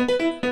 Música